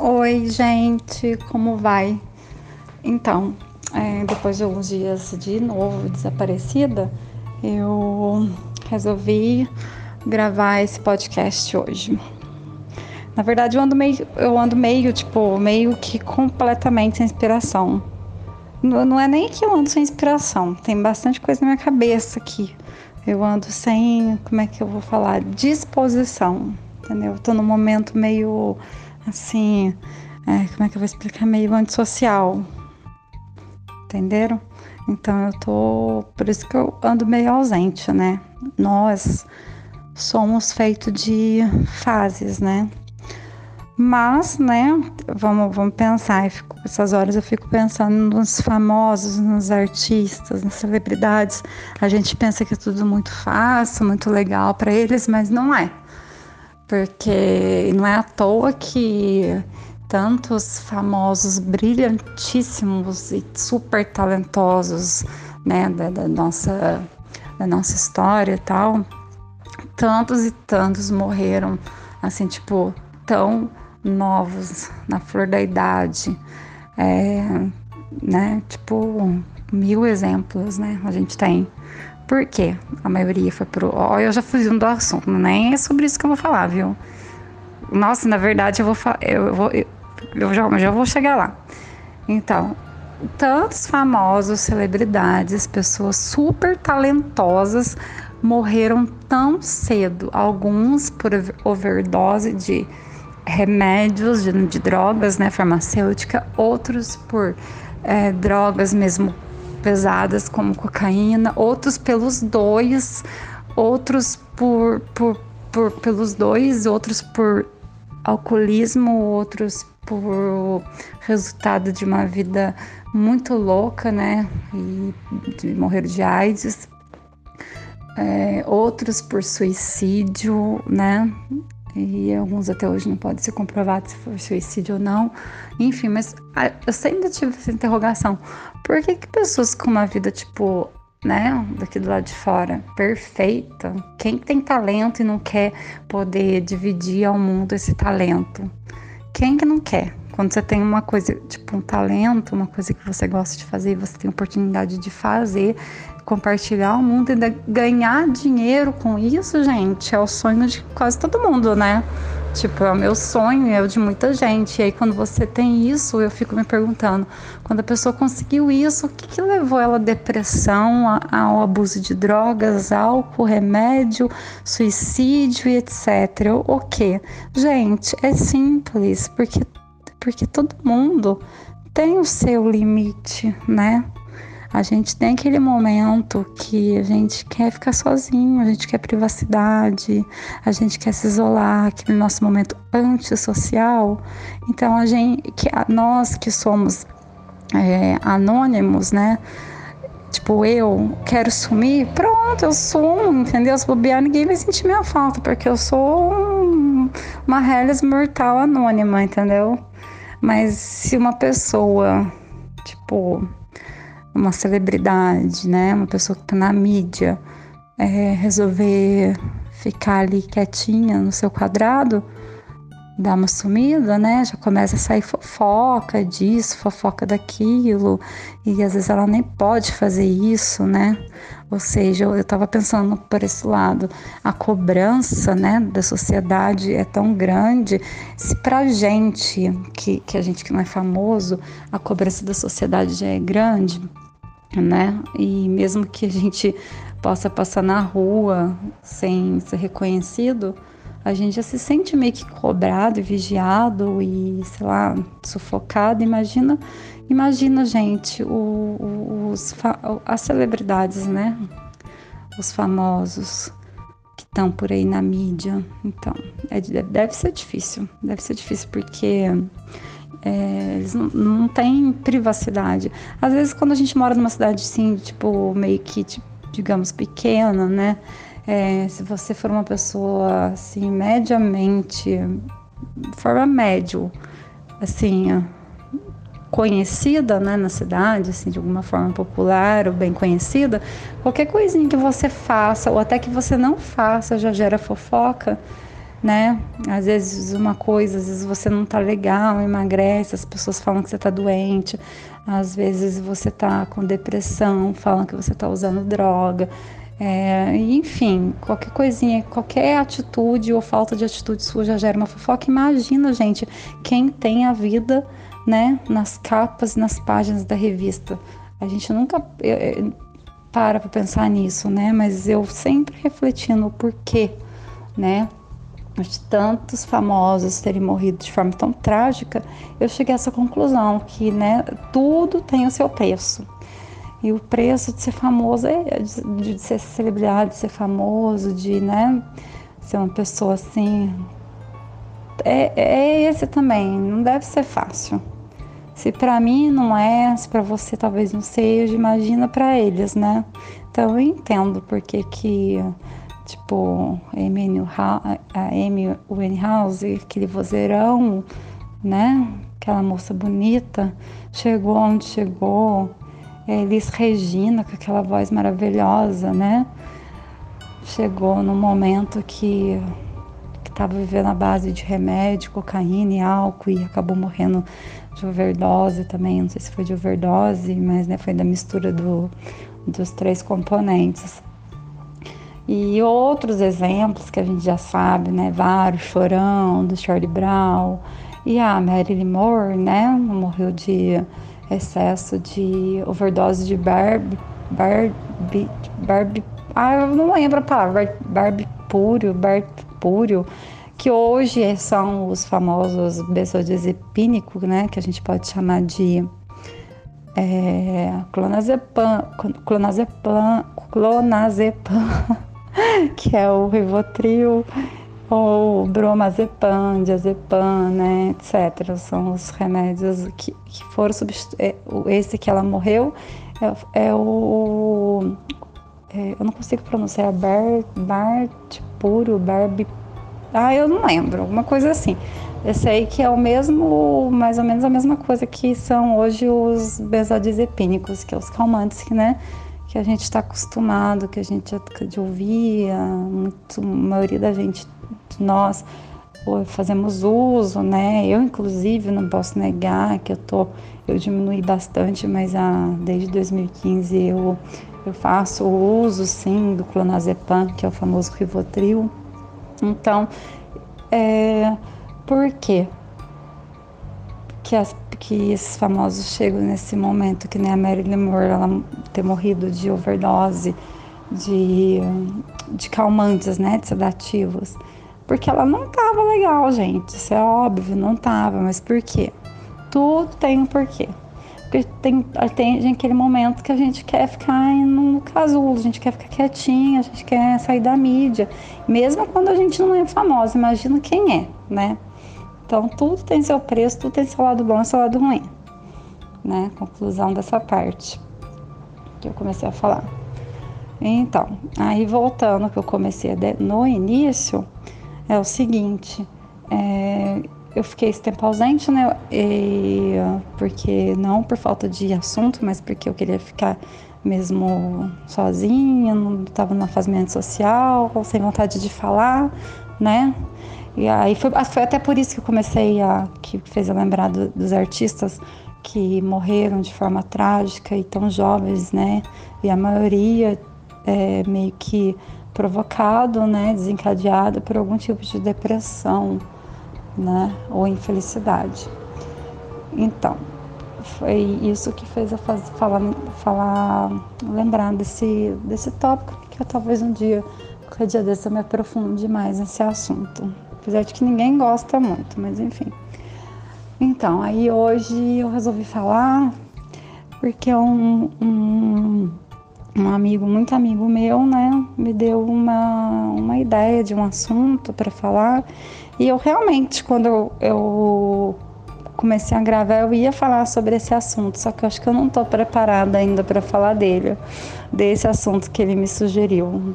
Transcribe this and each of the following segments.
Oi, gente, como vai? Então, é, depois de alguns dias de novo desaparecida, eu resolvi gravar esse podcast hoje. Na verdade, eu ando meio, eu ando meio, tipo, meio que completamente sem inspiração. Não, não é nem que eu ando sem inspiração, tem bastante coisa na minha cabeça aqui. Eu ando sem, como é que eu vou falar? Disposição, entendeu? Eu tô num momento meio assim, é, como é que eu vou explicar? Meio antissocial. Entenderam? Então eu tô. Por isso que eu ando meio ausente, né? Nós somos feitos de fases, né? Mas, né, vamos, vamos pensar, fico, essas horas eu fico pensando nos famosos, nos artistas, nas celebridades. A gente pensa que é tudo muito fácil, muito legal para eles, mas não é porque não é à toa que tantos famosos brilhantíssimos e super talentosos, né, da, da nossa da nossa história e tal, tantos e tantos morreram assim, tipo, tão novos, na flor da idade, é, né, tipo, mil exemplos, né, a gente tem. Por quê? A maioria foi pro. Ó, eu já fugindo do assunto, nem é sobre isso que eu vou falar, viu? Nossa, na verdade, eu vou eu vou eu, eu já, já vou chegar lá. Então, tantos famosos, celebridades, pessoas super talentosas morreram tão cedo. Alguns por overdose de remédios, de, de drogas, né, farmacêutica, outros por é, drogas mesmo pesadas como cocaína, outros pelos dois, outros por, por, por pelos dois, outros por alcoolismo, outros por resultado de uma vida muito louca, né? E de morrer de AIDS. É, outros por suicídio, né? E alguns até hoje não pode ser comprovado se foi suicídio ou não. Enfim, mas eu sempre tive essa interrogação. Por que, que pessoas com uma vida, tipo, né, daqui do lado de fora, perfeita, quem tem talento e não quer poder dividir ao mundo esse talento? Quem que não quer? Quando você tem uma coisa, tipo um talento, uma coisa que você gosta de fazer você tem oportunidade de fazer, compartilhar o mundo e ganhar dinheiro com isso, gente, é o sonho de quase todo mundo, né? Tipo, é o meu sonho, é o de muita gente. E aí, quando você tem isso, eu fico me perguntando: quando a pessoa conseguiu isso, o que, que levou ela à depressão, ao abuso de drogas, álcool, remédio, suicídio e etc. O que? Gente, é simples, porque, porque todo mundo tem o seu limite, né? A gente tem aquele momento que a gente quer ficar sozinho, a gente quer privacidade, a gente quer se isolar, aquele nosso momento antissocial. Então a gente, que nós que somos é, anônimos, né? Tipo, eu quero sumir, pronto, eu sumo, entendeu? Se bobear, ninguém vai sentir minha falta, porque eu sou um, uma Hellis mortal anônima, entendeu? Mas se uma pessoa, tipo, uma celebridade, né, uma pessoa que está na mídia, é, resolver ficar ali quietinha no seu quadrado, dar uma sumida, né? Já começa a sair fofoca disso, fofoca daquilo, e às vezes ela nem pode fazer isso, né? Ou seja, eu estava pensando por esse lado, a cobrança, né, da sociedade é tão grande. Se para gente que, que a gente que não é famoso, a cobrança da sociedade já é grande, né? E mesmo que a gente possa passar na rua sem ser reconhecido, a gente já se sente meio que cobrado, vigiado e, sei lá, sufocado. Imagina, imagina, gente, o, os, as celebridades, né? Os famosos que estão por aí na mídia. Então, é, deve ser difícil, deve ser difícil porque é, eles não, não têm privacidade. Às vezes, quando a gente mora numa cidade assim, tipo, meio que, tipo, digamos, pequena, né? É, se você for uma pessoa, assim, mediamente, forma médio, assim, conhecida, né, na cidade, assim, de alguma forma popular ou bem conhecida, qualquer coisinha que você faça ou até que você não faça já gera fofoca né? Às vezes uma coisa, às vezes você não tá legal, emagrece, as pessoas falam que você tá doente, às vezes você tá com depressão, falam que você tá usando droga. É, enfim, qualquer coisinha, qualquer atitude ou falta de atitude sua já gera uma fofoca. Imagina, gente, quem tem a vida, né, nas capas e nas páginas da revista. A gente nunca para para pensar nisso, né? Mas eu sempre refletindo o porquê, né? De tantos famosos terem morrido de forma tão trágica, eu cheguei a essa conclusão que, né, tudo tem o seu preço. E o preço de ser famoso é de, de ser celebridade, de ser famoso, de, né, ser uma pessoa assim. É, é esse também, não deve ser fácil. Se para mim não é, se para você talvez não seja, imagina para eles, né? Então eu entendo porque que tipo a Amy Winehouse, aquele vozeirão, né? Aquela moça bonita, chegou onde chegou. Elis Regina, com aquela voz maravilhosa, né? Chegou no momento que estava vivendo a base de remédio, cocaína e álcool e acabou morrendo de overdose também, não sei se foi de overdose, mas né, foi da mistura do, dos três componentes. E outros exemplos que a gente já sabe, né, vários, Chorão, do Charlie Brown, e a Marilyn Monroe, né, morreu de excesso de overdose de barb, barb, barb, ah, eu não lembro a palavra, barbipúrio, que hoje são os famosos benzodiazepínicos, né, que a gente pode chamar de é, clonazepam, clonazepam, clonazepam, que é o Rivotril, ou bromazepam, diazepam, né, etc. São os remédios que, que foram substituídos. É, esse que ela morreu é, é o. É, eu não consigo pronunciar, Bar, Bart puro, Barbie ah, eu não lembro, alguma coisa assim. Eu sei que é o mesmo, mais ou menos a mesma coisa que são hoje os benzodiazepínicos, que é os calmantes, né, que a gente está acostumado, que a gente de ouvir, a, muito, a maioria da gente, nós, fazemos uso, né? Eu, inclusive, não posso negar que eu tô, eu diminui bastante, mas ah, desde 2015 eu, eu faço uso, sim, do clonazepam, que é o famoso Rivotril, então, é, por quê? Que, as, que esses famosos chegam nesse momento, que nem a Marilyn Monroe, ela ter morrido de overdose de, de calmantes, né, de sedativos. Porque ela não tava legal, gente, isso é óbvio, não tava, mas por quê? Tudo tem um porquê. Porque tem, tem aquele momento que a gente quer ficar no casulo, a gente quer ficar quietinha, a gente quer sair da mídia. Mesmo quando a gente não é famosa, imagina quem é, né? Então tudo tem seu preço, tudo tem seu lado bom e seu lado ruim. Né? Conclusão dessa parte que eu comecei a falar. Então, aí voltando que eu comecei no início, é o seguinte, é, eu fiquei esse tempo ausente, né? E, porque não por falta de assunto, mas porque eu queria ficar mesmo sozinha, não estava numa fase social, sem vontade de falar, né? E aí foi, foi, até por isso que eu comecei a que fez eu lembrar do, dos artistas que morreram de forma trágica e tão jovens, né? E a maioria é, meio que provocado, né? Desencadeado por algum tipo de depressão né? Ou infelicidade. Então, foi isso que fez eu falar, falar, lembrar desse, desse tópico, que eu talvez um dia, qualquer dia desse, eu me aprofunde mais nesse assunto. Apesar de que ninguém gosta muito, mas enfim. Então, aí hoje eu resolvi falar porque um, um, um amigo, muito amigo meu, né, me deu uma, uma ideia de um assunto para falar e eu realmente, quando eu, comecei a gravar, eu ia falar sobre esse assunto, só que eu acho que eu não estou preparada ainda para falar dele, desse assunto que ele me sugeriu.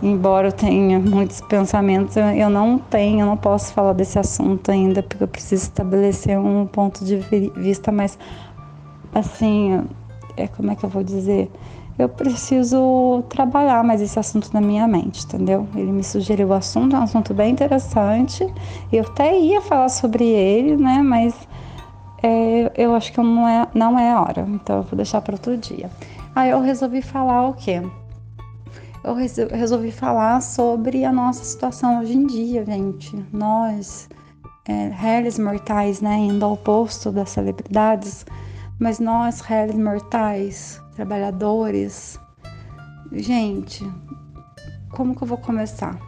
Embora eu tenha muitos pensamentos, eu não tenho, eu não posso falar desse assunto ainda, porque eu preciso estabelecer um ponto de vista mais, assim, é, como é que eu vou dizer? Eu preciso trabalhar mais esse assunto na minha mente, entendeu? Ele me sugeriu o assunto, é um assunto bem interessante. Eu até ia falar sobre ele, né? Mas é, eu acho que não é, não é hora, então eu vou deixar para outro dia. Aí eu resolvi falar o quê? Eu resolvi falar sobre a nossa situação hoje em dia, gente. Nós, é, réis mortais, né, indo ao posto das celebridades, mas nós, réis mortais, trabalhadores, gente, como que eu vou começar?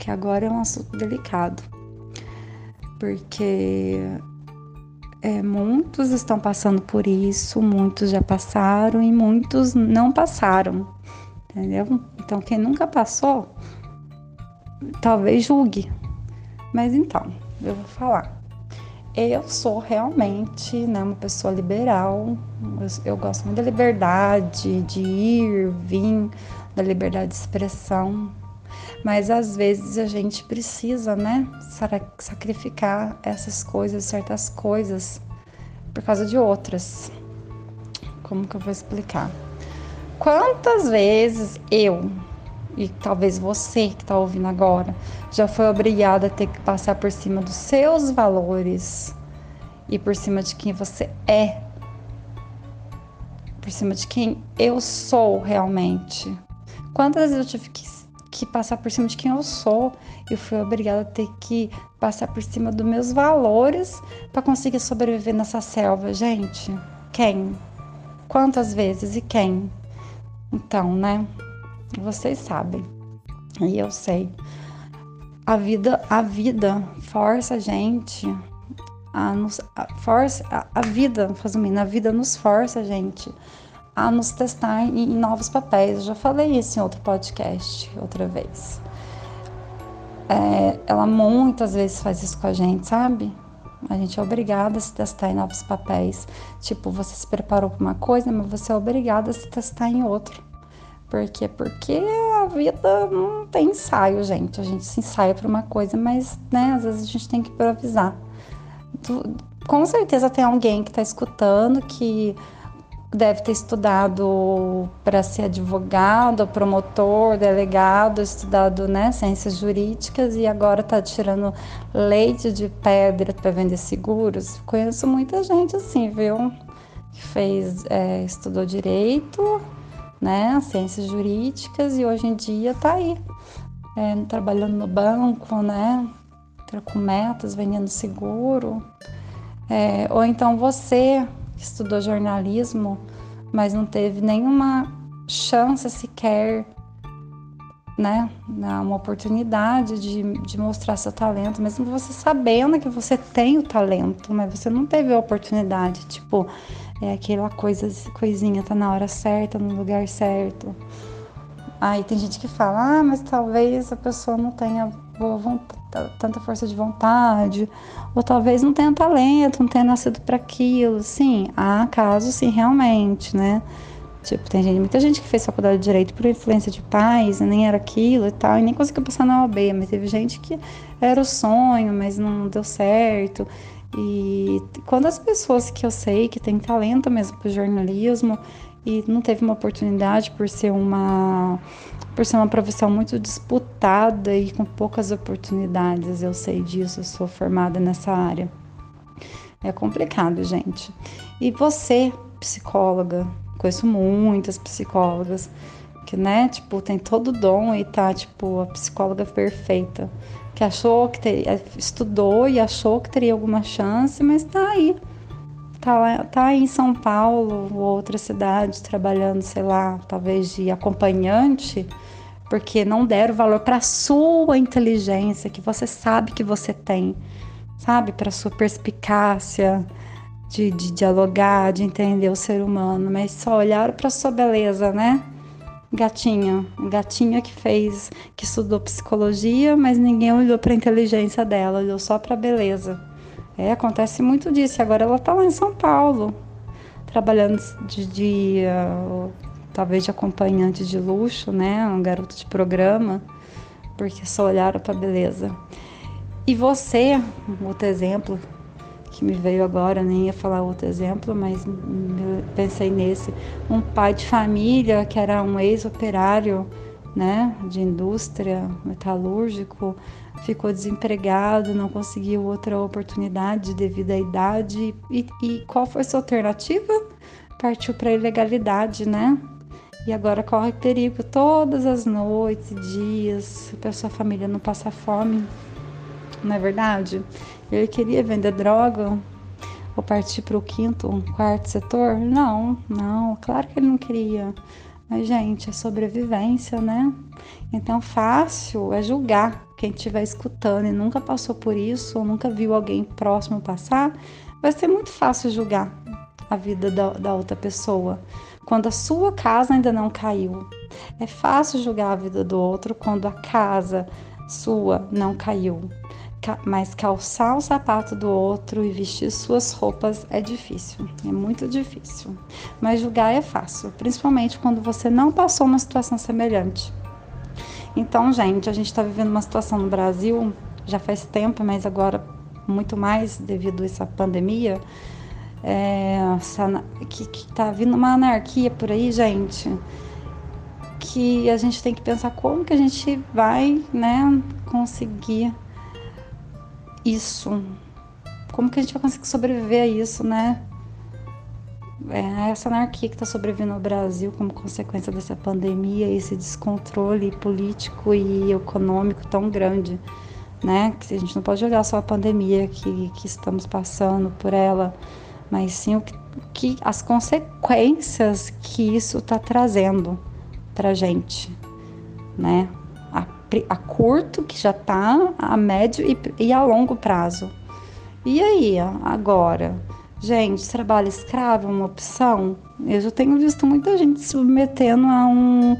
Que agora é um assunto delicado, porque é, muitos estão passando por isso, muitos já passaram e muitos não passaram, entendeu? Então, quem nunca passou, talvez julgue. Mas então, eu vou falar. Eu sou realmente né, uma pessoa liberal, eu, gosto muito da liberdade de ir, vir, da liberdade de expressão, mas às vezes a gente precisa, né, sacrificar essas coisas, certas coisas, por causa de outras. Como que eu vou explicar? Quantas vezes eu, e talvez você que está ouvindo agora, já foi obrigada a ter que passar por cima dos seus valores e por cima de quem você é, por cima de quem eu sou realmente. Quantas vezes eu tive que que passar por cima de quem eu sou. Eu fui obrigada a ter que passar por cima dos meus valores para conseguir sobreviver nessa selva. Gente, quem? Quantas vezes e quem? Então, né? Vocês sabem. E eu sei. A vida, a vida força a gente a nos a, força a, a vida, resumindo, a vida nos força a gente a nos testar em, em novos papéis. Eu já falei isso em outro podcast, outra vez. É, ela muitas vezes faz isso com a gente, sabe? A gente é obrigada a se testar em novos papéis. Tipo, você se preparou para uma coisa, mas você é obrigada a se testar em outro. Por quê? Porque a vida não tem ensaio, gente. A gente se ensaia para uma coisa, mas, né, às vezes a gente tem que improvisar. Com certeza tem alguém que está escutando que deve ter estudado para ser advogado, promotor, delegado, estudado né, ciências jurídicas e agora está tirando leite de pedra para vender seguros. Conheço muita gente assim, viu? Que fez, é, estudou direito, né, ciências jurídicas e hoje em dia está aí, é, trabalhando no banco, né, com metas, vendendo seguro. É, ou então você que estudou jornalismo, mas não teve nenhuma chance sequer, né, uma oportunidade de, de mostrar seu talento, mesmo você sabendo que você tem o talento, mas você não teve a oportunidade, tipo, é aquela coisa, coisinha tá na hora certa, no lugar certo. Aí tem gente que fala, ah, mas talvez a pessoa não tenha vontade, tanta força de vontade, ou talvez não tenha talento, não tenha nascido para aquilo. Sim, há casos, sim, realmente, né? Tipo, tem gente, muita gente que fez faculdade de direito por influência de pais, nem era aquilo e tal, e nem conseguiu passar na OAB, mas teve gente que era o sonho, mas não deu certo. E quando as pessoas que eu sei que têm talento mesmo para jornalismo e não teve uma oportunidade por ser uma por ser uma profissão muito disputada e com poucas oportunidades. Eu sei disso, eu sou formada nessa área. É complicado, gente. E você, psicóloga, conheço muitas psicólogas que, né, tipo, tem todo o dom e tá, tipo, a psicóloga perfeita, que achou que teria, estudou e achou que teria alguma chance, mas tá aí. Tá, lá, tá aí em São Paulo ou outra cidade trabalhando, sei lá, talvez de acompanhante porque não deram valor para sua inteligência, que você sabe que você tem, sabe? Para sua perspicácia de, de, dialogar, de entender o ser humano, mas só olharam para sua beleza, né? Gatinha, gatinha que fez, que estudou psicologia, mas ninguém olhou para a inteligência dela, olhou só para a beleza. É, acontece muito disso. Agora ela está lá em São Paulo, trabalhando de, de uh, talvez de acompanhante de luxo, né? Um garoto de programa, porque só olharam para beleza. E você, outro exemplo, que me veio agora, nem ia falar outro exemplo, mas pensei nesse. Um pai de família que era um ex-operário né, de indústria, metalúrgico, ficou desempregado, não conseguiu outra oportunidade devido à idade. E, e qual foi sua alternativa? Partiu para a ilegalidade, né? E agora corre perigo todas as noites, dias, para sua família não passar fome. Não é verdade? Ele queria vender droga ou partir para o quinto, quarto setor? Não, não, claro que ele não queria. Mas, gente, é sobrevivência, né? Então, fácil é julgar quem estiver escutando e nunca passou por isso, ou nunca viu alguém próximo passar. Vai ser muito fácil julgar a vida da, da outra pessoa quando a sua casa ainda não caiu. É fácil julgar a vida do outro quando a casa sua não caiu. Mas calçar o sapato do outro e vestir suas roupas é difícil, é muito difícil. Mas julgar é fácil, principalmente quando você não passou uma situação semelhante. Então, gente, a gente está vivendo uma situação no Brasil já faz tempo, mas agora muito mais devido a essa pandemia, é, que, que tá vindo uma anarquia por aí, gente, que a gente tem que pensar como que a gente vai, né, conseguir isso. Como que a gente vai conseguir sobreviver a isso, né? É essa anarquia que está sobrevivendo no Brasil como consequência dessa pandemia, esse descontrole político e econômico tão grande, né? Que a gente não pode jogar só a pandemia que, que estamos passando por ela, mas sim o que, que as consequências que isso está trazendo para gente, né? A, curto, que já está a médio e, e a longo prazo. E aí, agora? Gente, trabalho escravo é uma opção? Eu já tenho visto muita gente se submetendo a um,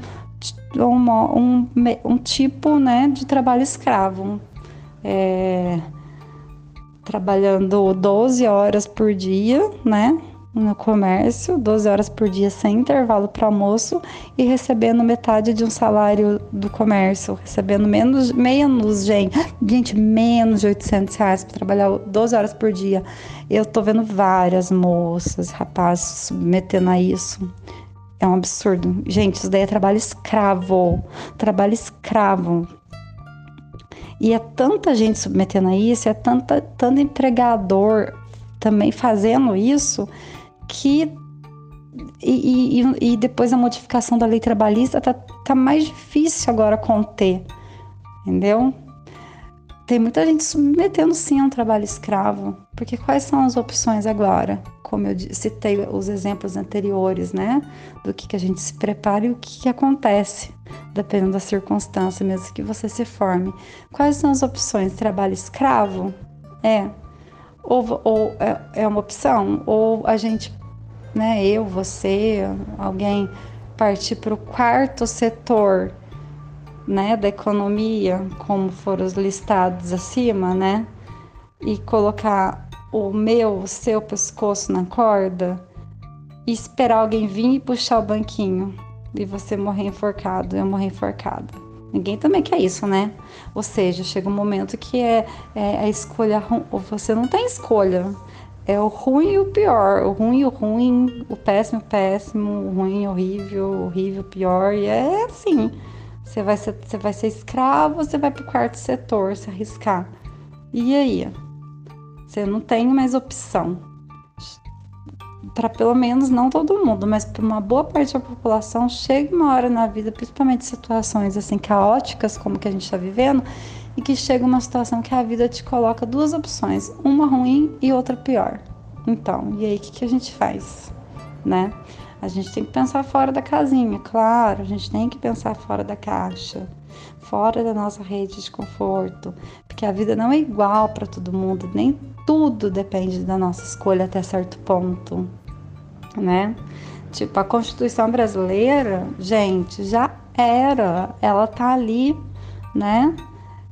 um, um, um tipo né, de trabalho escravo. É, trabalhando 12 horas por dia, né? No comércio, 12 horas por dia sem intervalo para almoço e recebendo metade de um salário do comércio, recebendo menos, menos, gente, gente, menos de 800 reais para trabalhar 12 horas por dia. Eu tô vendo várias moças, rapazes submetendo a isso. É um absurdo. Gente, isso daí é trabalho escravo. Trabalho escravo. E é tanta gente submetendo a isso, é tanta, tanto empregador também fazendo isso, que. E, e, e depois a modificação da lei trabalhista tá, tá mais difícil agora conter, entendeu? Tem muita gente submetendo sim a um trabalho escravo, porque quais são as opções agora? Como eu citei os exemplos anteriores, né? Do que, que a gente se prepara e o que, que acontece, dependendo da circunstância, mesmo que você se forme. Quais são as opções? Trabalho escravo? É. Ou, ou é, é uma opção? Ou a gente, né, eu, você, alguém partir para o quarto setor né, da economia, como foram os listados acima, né, e colocar o meu, o seu pescoço na corda e esperar alguém vir e puxar o banquinho e você morrer enforcado, eu morrer enforcada. Ninguém também quer isso, né? Ou seja, chega um momento que é, é a escolha, você não tem escolha. É o ruim e o pior, o ruim e o ruim, o péssimo, péssimo, o ruim, horrível, horrível, pior, e é assim. Você vai ser, você vai ser escravo, você vai para o quarto setor se arriscar. E aí? Você não tem mais opção. Para pelo menos não todo mundo, mas para uma boa parte da população, chega uma hora na vida, principalmente situações assim caóticas como que a gente está vivendo, e que chega uma situação que a vida te coloca duas opções, uma ruim e outra pior. Então, e aí o que, que a gente faz, né? A gente tem que pensar fora da casinha, claro, a gente tem que pensar fora da caixa, fora da nossa rede de conforto, porque a vida não é igual para todo mundo, nem tudo depende da nossa escolha até certo ponto, né? Tipo, a Constituição brasileira, gente, já era, ela tá ali, né?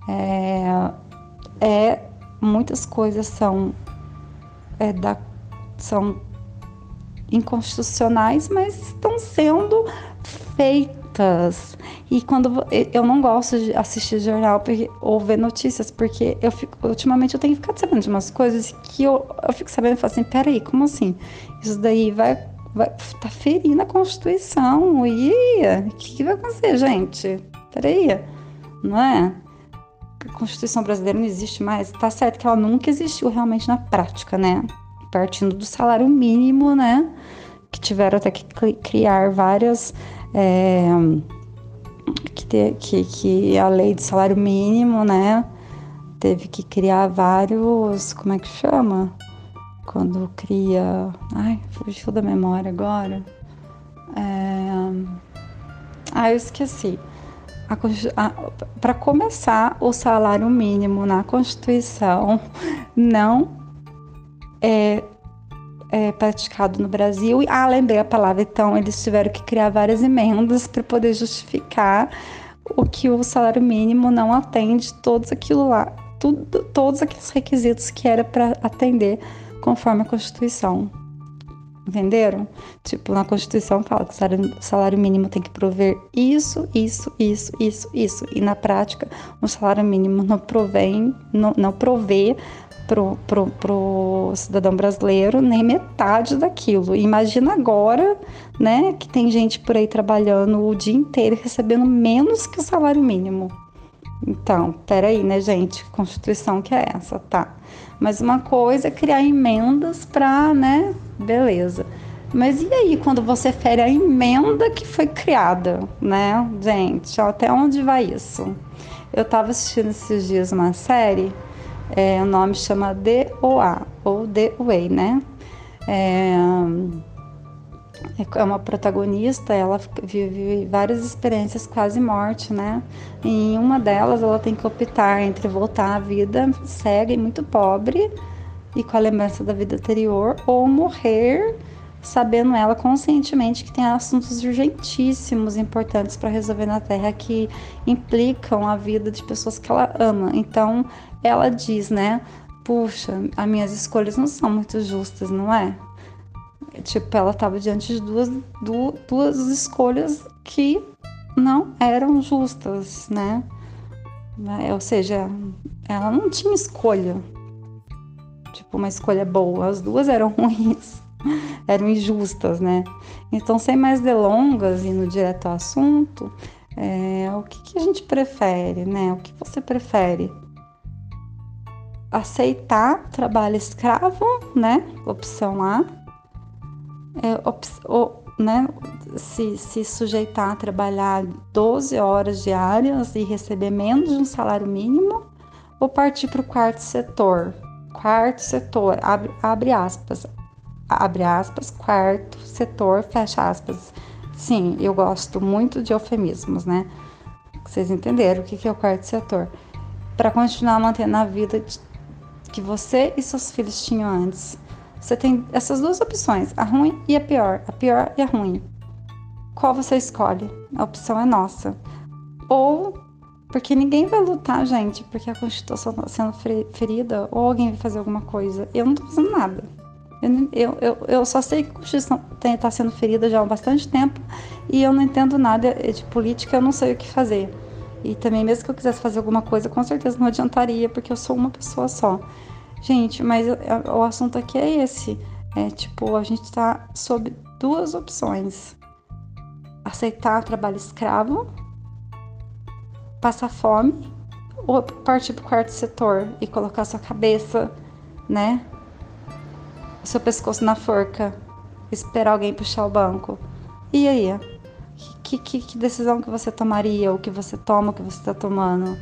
É, é muitas coisas são é da são inconstitucionais, mas estão sendo feitas. E quando eu não gosto de assistir jornal porque, ou ver notícias, porque eu fico, ultimamente eu tenho ficado sabendo de umas coisas que eu, eu fico sabendo e falo assim, peraí, como assim? Isso daí vai, vai tá ferindo a Constituição. E o que, que vai acontecer, gente? Peraí, não é? A Constituição brasileira não existe mais. Tá certo que ela nunca existiu realmente na prática, né? Partindo do salário mínimo, né? Que tiveram até que criar várias. É, que, que, que a lei de salário mínimo, né? Teve que criar vários. Como é que chama? Quando cria. Ai, fugiu da memória agora. É... Ah, eu esqueci para começar, o salário mínimo na Constituição não é, é, praticado no Brasil. Ah, lembrei a palavra. Então, eles tiveram que criar várias emendas para poder justificar o que o salário mínimo não atende todos aquilo lá, tudo, todos aqueles requisitos que era para atender conforme a Constituição. Entenderam? Tipo, na Constituição fala que o salário, mínimo tem que prover isso, isso, isso, isso, isso. E na prática, o salário mínimo não provém, não, não provê pro, pro, pro cidadão brasileiro nem metade daquilo. Imagina agora, né, que tem gente por aí trabalhando o dia inteiro recebendo menos que o salário mínimo. Então, peraí, né, gente? Constituição que é essa, tá? Mas uma coisa é criar emendas para, né, beleza. Mas e aí quando você fere a emenda que foi criada, né? Gente, até onde vai isso? Eu estava assistindo esses dias uma série, é, o nome chama DOA, ou Way, né? É, é uma protagonista, ela vive várias experiências quase morte, né? E em uma delas ela tem que optar entre voltar à vida cega e muito pobre e com a lembrança da vida anterior, ou morrer sabendo ela conscientemente que tem assuntos urgentíssimos, importantes para resolver na Terra que implicam a vida de pessoas que ela ama. Então, ela diz, né? Puxa, as minhas escolhas não são muito justas, não é? Tipo, ela estava diante de duas, duas escolhas que não eram justas, né? Ou seja, ela não tinha escolha tipo uma escolha boa, as duas eram ruins, eram injustas, né? Então, sem mais delongas, indo direto ao assunto, é, o que, que a gente prefere, né? O que você prefere? Aceitar trabalho escravo, né? Opção A. É, op, o, né? Se, se sujeitar a trabalhar 12 horas diárias e receber menos de um salário mínimo, ou partir para o quarto setor, quarto setor, abre, abre aspas, abre aspas, quarto setor, fecha aspas. Sim, eu gosto muito de eufemismos, né? Vocês entenderam o que é o quarto setor? Para continuar mantendo a vida que você e seus filhos tinham antes. Você tem essas duas opções, a ruim e a pior, a pior e a ruim. Qual você escolhe? A opção é nossa. Ou porque ninguém vai lutar, gente, porque a Constituição está sendo ferida ou alguém vai fazer alguma coisa. Eu não estou fazendo nada. Eu, eu, eu, eu, só sei que a Constituição está sendo ferida já há bastante tempo e eu não entendo nada de política, eu não sei o que fazer. E também, mesmo que eu quisesse fazer alguma coisa, com certeza não adiantaria, porque eu sou uma pessoa só. Gente, mas o assunto aqui é esse. É tipo, a gente está sob duas opções: aceitar trabalho escravo passar fome ou partir para o quarto setor e colocar sua cabeça, né? Seu pescoço na forca, esperar alguém puxar o banco. E aí? Que, que, que decisão que você tomaria? O que você toma, o que você está tomando?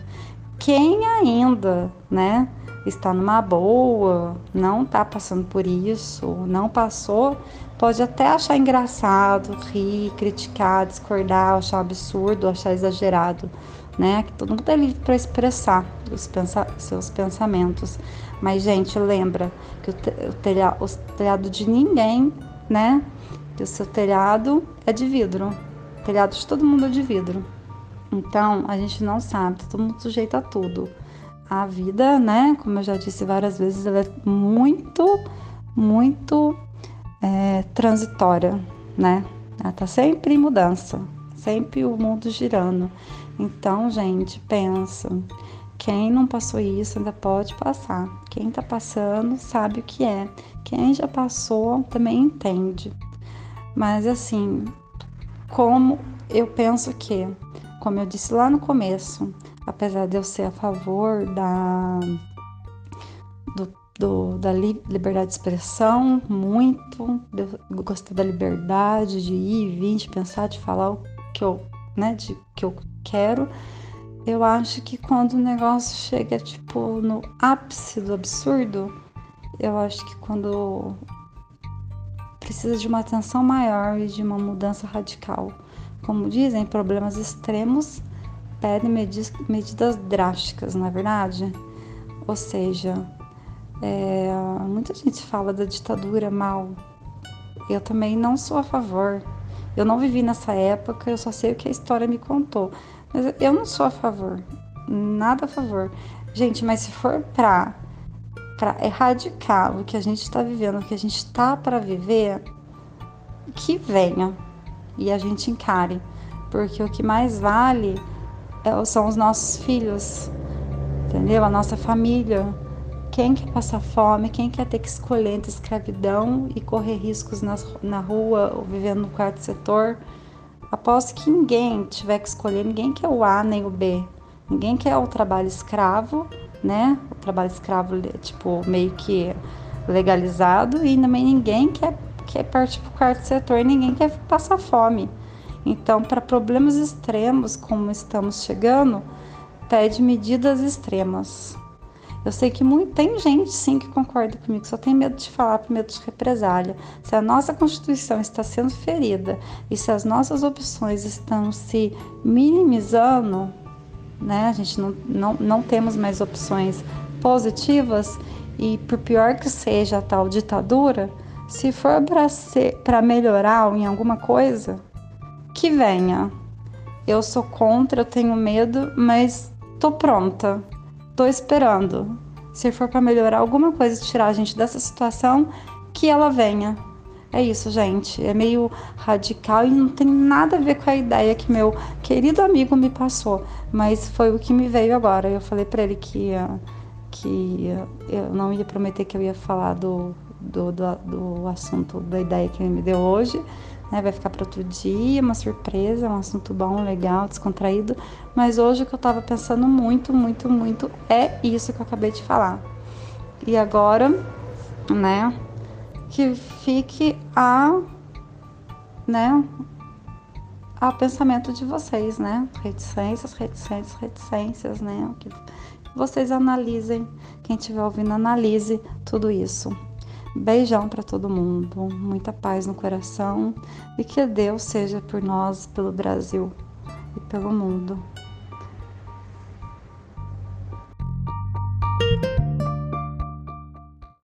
Quem ainda, né? Está numa boa, não está passando por isso, não passou, pode até achar engraçado, rir, criticar, discordar, achar absurdo, achar exagerado né? Que todo mundo é livre para expressar os pensa seus pensamentos. Mas, gente, lembra que o, te o, telha o telhado de ninguém, né? Que o seu telhado é de vidro. O telhado de todo mundo é de vidro. Então, a gente não sabe, todo mundo sujeito a tudo. A vida, né? Como eu já disse várias vezes, ela é muito, muito é, transitória, né? Ela tá sempre em mudança sempre o mundo girando. Então, gente, pensa. Quem não passou isso ainda pode passar. Quem tá passando sabe o que é. Quem já passou também entende. Mas assim, como eu penso que, como eu disse lá no começo, apesar de eu ser a favor da do, do, da li, liberdade de expressão, muito, eu gostei da liberdade de ir e vir, de pensar, de falar o que eu, né, de que eu quero. Eu acho que quando o negócio chega tipo no ápice do absurdo, eu acho que quando precisa de uma atenção maior e de uma mudança radical. Como dizem, problemas extremos pedem medidas drásticas, não é verdade? Ou seja, é, muita gente fala da ditadura mal. Eu também não sou a favor. Eu não vivi nessa época, eu só sei o que a história me contou. Mas eu não sou a favor. Nada a favor. Gente, mas se for pra para erradicar o que a gente está vivendo, o que a gente está para viver, que venha e a gente encare, porque o que mais vale são os nossos filhos, entendeu? A nossa família. Quem quer passar fome, quem quer ter que escolher entre escravidão e correr riscos nas, na rua ou vivendo no quarto setor, aposto que ninguém tiver que escolher, ninguém quer o A nem o B. Ninguém quer o trabalho escravo né? O trabalho escravo, tipo, meio que legalizado e também ninguém quer, quer partir para o quarto setor, ninguém quer passar fome. Então, para problemas extremos como estamos chegando, pede medidas extremas. Eu sei que muito, tem gente sim que concorda comigo, só tem medo de falar por medo de represália. Se a nossa Constituição está sendo ferida e se as nossas opções estão se minimizando, né? A gente não, não, não temos mais opções positivas e por pior que seja a tal ditadura, se for para melhorar em alguma coisa, que venha. Eu sou contra, eu tenho medo, mas tô pronta. Tô esperando. Se for para melhorar alguma coisa, tirar a gente dessa situação, que ela venha. É isso, gente. É meio radical e não tem nada a ver com a ideia que meu querido amigo me passou, mas foi o que me veio agora. Eu falei para ele que, que eu não ia prometer que eu ia falar do, do, do, do assunto, da ideia que ele me deu hoje. Né? Vai ficar para outro dia, uma surpresa, um assunto bom, legal, descontraído. Mas hoje o que eu estava pensando muito, muito, muito é isso que eu acabei de falar. E agora, né? que fique a, né, ao pensamento de vocês, né? Reticências, reticências, reticências, né? Que vocês analisem, quem estiver ouvindo, analise tudo isso. Beijão para todo mundo, muita paz no coração e que Deus seja por nós, pelo Brasil e pelo mundo.